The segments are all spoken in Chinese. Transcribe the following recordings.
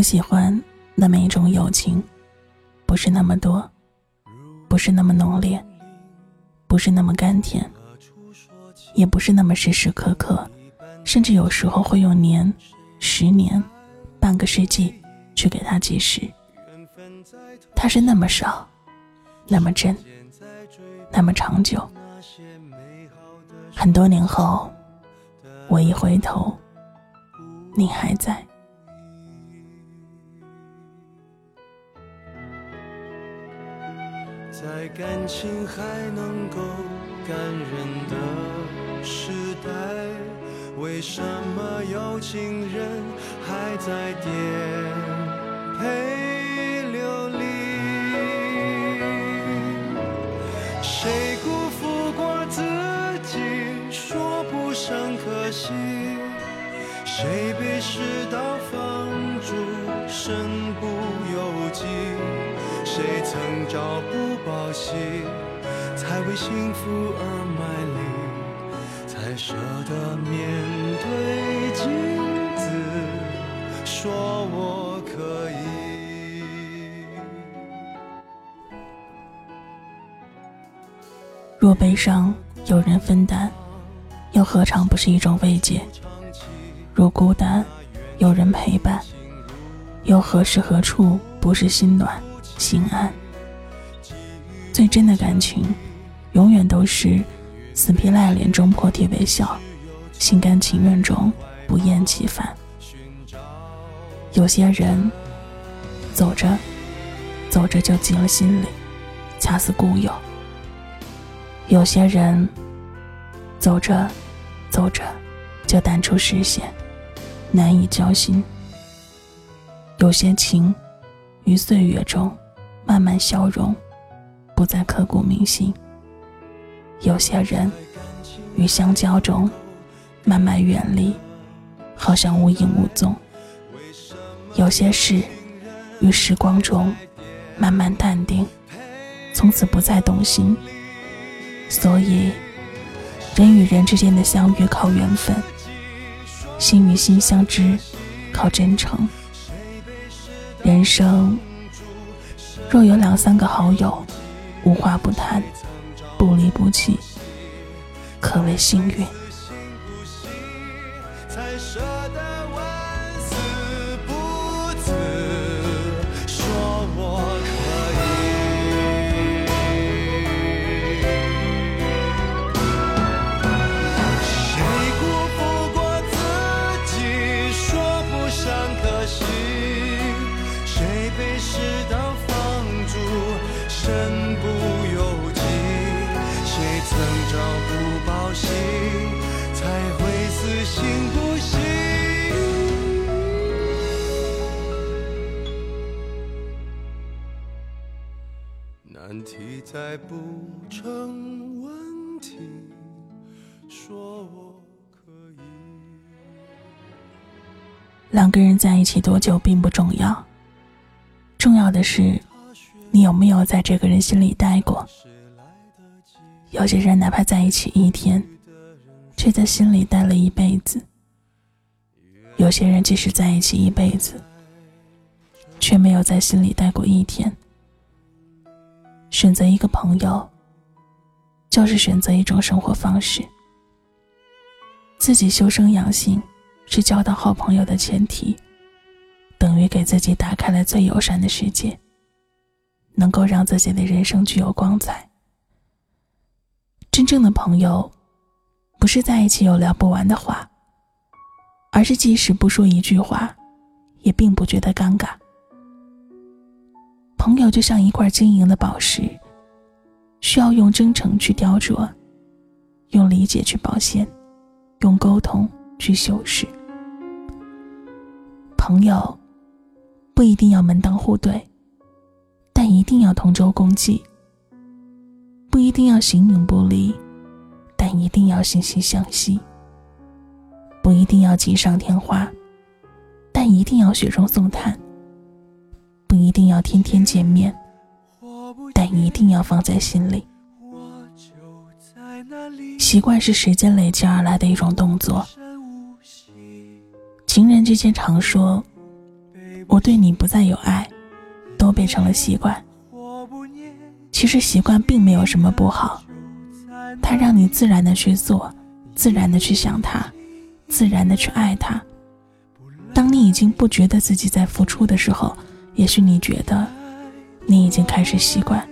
我喜欢那么一种友情，不是那么多，不是那么浓烈，不是那么甘甜，也不是那么时时刻刻，甚至有时候会用年、十年、半个世纪去给他计时。它是那么少，那么真，那么长久。很多年后，我一回头，你还在。在感情还能够感人的时代，为什么有情人还在颠沛流离？谁辜负过自己，说不上可惜？谁被世道放逐，身不由己？谁曾朝不保夕，才为幸福而卖力，才舍得面对镜子，说我可以。若悲伤有人分担，又何尝不是一种慰藉？若孤单有人陪伴，又何时何处不是心暖？心安。最真的感情，永远都是死皮赖脸中破涕为笑，心甘情愿中不厌其烦。有些人走着走着就进了心里，恰似故友；有些人走着走着就淡出视线，难以交心。有些情于岁月中。慢慢消融，不再刻骨铭心。有些人于相交中慢慢远离，好像无影无踪。有些事于时光中慢慢淡定，从此不再动心。所以，人与人之间的相遇靠缘分，心与心相知靠真诚。人生。若有两三个好友，无话不谈，不离不弃，可谓幸运。难题再不成问题，说我可以。两个人在一起多久并不重要，重要的是你有没有在这个人心里待过。有些人哪怕在一起一天，却在心里待了一辈子；有些人即使在一起一辈子，却没有在心里待过一天。选择一个朋友，就是选择一种生活方式。自己修身养性，是交到好朋友的前提，等于给自己打开了最友善的世界，能够让自己的人生具有光彩。真正的朋友，不是在一起有聊不完的话，而是即使不说一句话，也并不觉得尴尬。朋友就像一块晶莹的宝石，需要用真诚去雕琢，用理解去保鲜，用沟通去修饰。朋友不一定要门当户对，但一定要同舟共济；不一定要形影不离，但一定要惺惺相惜；不一定要锦上添花，但一定要雪中送炭。不一定要天天见面，但一定要放在心里。习惯是时间累积而来的一种动作。情人之间常说，我对你不再有爱，都变成了习惯。其实习惯并没有什么不好，它让你自然的去做，自然的去想他，自然的去爱他。当你已经不觉得自己在付出的时候，也许你觉得，你已经开始习惯，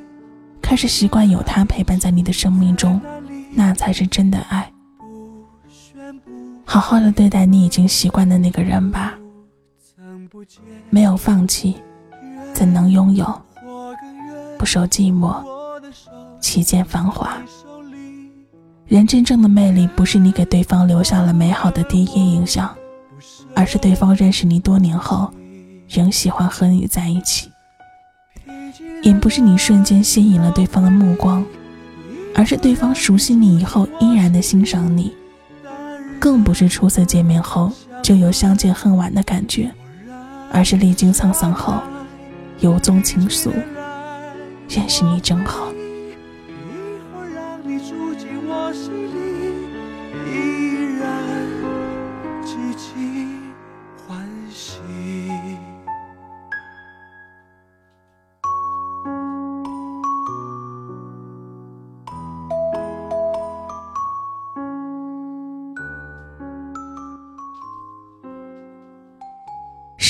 开始习惯有他陪伴在你的生命中，那才是真的爱。好好的对待你已经习惯的那个人吧。没有放弃，怎能拥有？不受寂寞，岂见繁华？人真正的魅力，不是你给对方留下了美好的第一印象，而是对方认识你多年后，仍喜欢和你在一起；也不是你瞬间吸引了对方的目光，而是对方熟悉你以后依然的欣赏你；更不是初次见面后就有相见恨晚的感觉。而是历经沧桑后，由衷倾诉，认识你真好。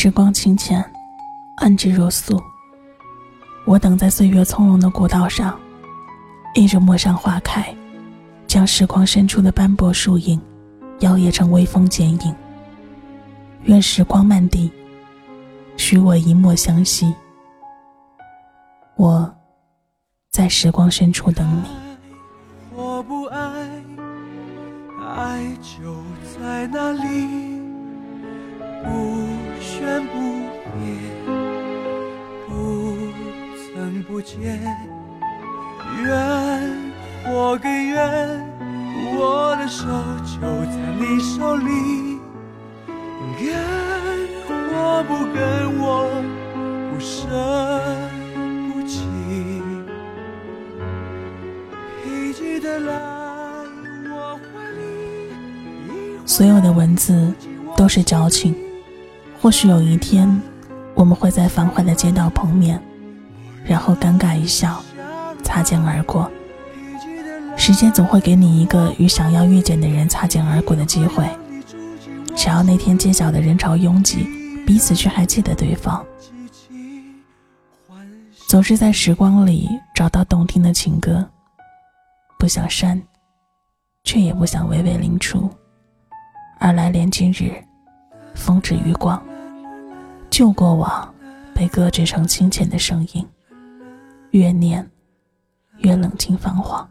时光清浅，安之若素。我等在岁月从容的古道上，一着陌上花开，将时光深处的斑驳树影，摇曳成微风剪影。愿时光漫地，许我一墨相惜。我在时光深处等你。我不爱，爱就在那里。不。全不变，不曾不见，愿或更愿，我的手就在你手里，跟我不跟我不舍不弃，否极的来我怀里。所有的文字都是矫情。或许有一天，我们会在繁华的街道碰面，然后尴尬一笑，擦肩而过。时间总会给你一个与想要遇见的人擦肩而过的机会。只要那天街角的人潮拥挤，彼此却还记得对方。总是在时光里找到动听的情歌，不想删，却也不想娓娓临出，而来连今日。风止余光，旧过往被搁置成清浅的声音，越念越冷清泛黄。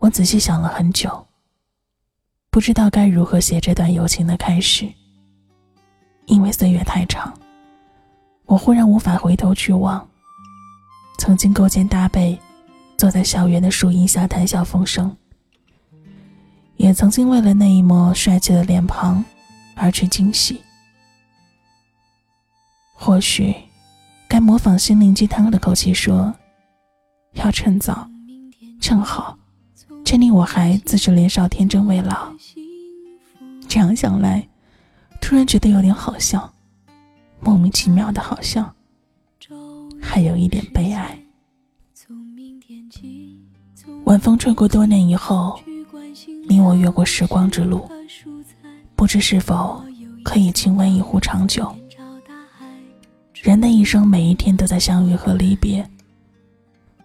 我仔细想了很久，不知道该如何写这段友情的开始。因为岁月太长，我忽然无法回头去望，曾经勾肩搭背，坐在校园的树荫下谈笑风生。也曾经为了那一抹帅气的脸庞而去惊喜。或许，该模仿心灵鸡汤的口气说：“要趁早，趁好，趁你我还自知年少天真未老。”这样想来，突然觉得有点好笑，莫名其妙的好笑，还有一点悲哀。晚风吹过多年以后。你我越过时光之路，不知是否可以轻温一壶长久。人的一生，每一天都在相遇和离别。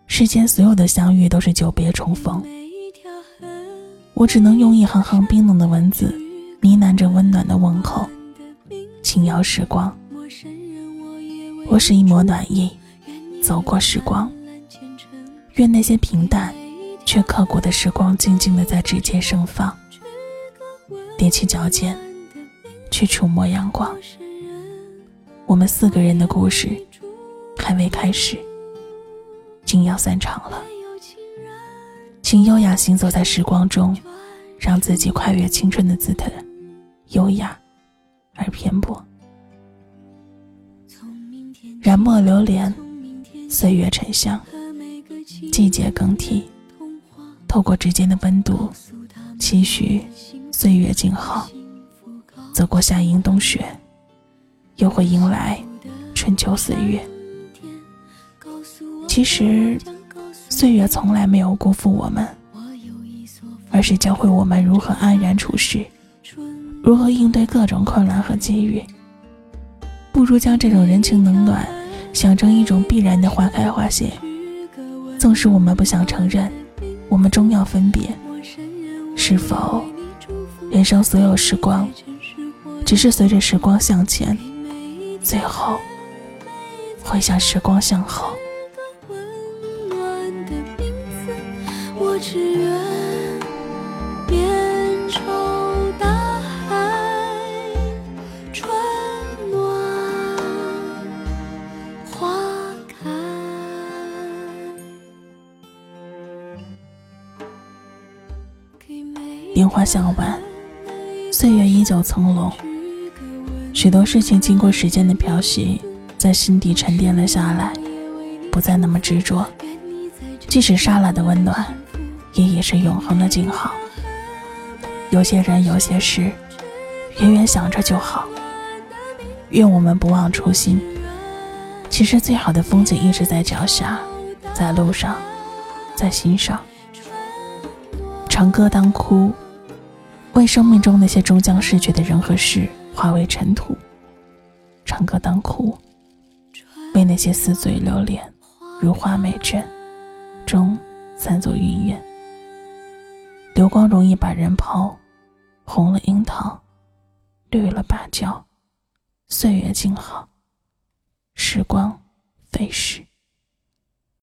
世间所有的相遇都是久别重逢。我只能用一行行冰冷的文字，呢喃着温暖的问候，轻摇时光。我是一抹暖意，走过时光。愿那些平淡。却刻骨的时光，静静的在指尖盛放。踮起脚尖，去触摸阳光。我们四个人的故事还未开始，竟要散场了。请优雅行走在时光中，让自己跨越青春的姿态，优雅而偏颇。染墨流连，岁月沉香，季节更替。透过指尖的温度，期许岁月静好。走过夏阴冬雪，又会迎来春秋岁月。其实，岁月从来没有辜负我们，而是教会我们如何安然处世，如何应对各种困难和机遇。不如将这种人情冷暖想成一种必然的花开花谢。纵使我们不想承认，我们终要分别。是否，人生所有时光，只是随着时光向前，最后回向时光向后。我只愿面朝大海，春暖花开。烟花向晚，岁月依旧从容。许多事情经过时间的漂洗，在心底沉淀了下来，不再那么执着。即使刹那的温暖。也已是永恒的静好。有些人，有些事，远远想着就好。愿我们不忘初心。其实最好的风景一直在脚下，在路上，在心上。长歌当哭，为生命中那些终将逝去的人和事化为尘土。长歌当哭，为那些似醉流连，如花美眷，终散作云烟。流光容易把人抛，红了樱桃，绿了芭蕉，岁月静好，时光飞逝。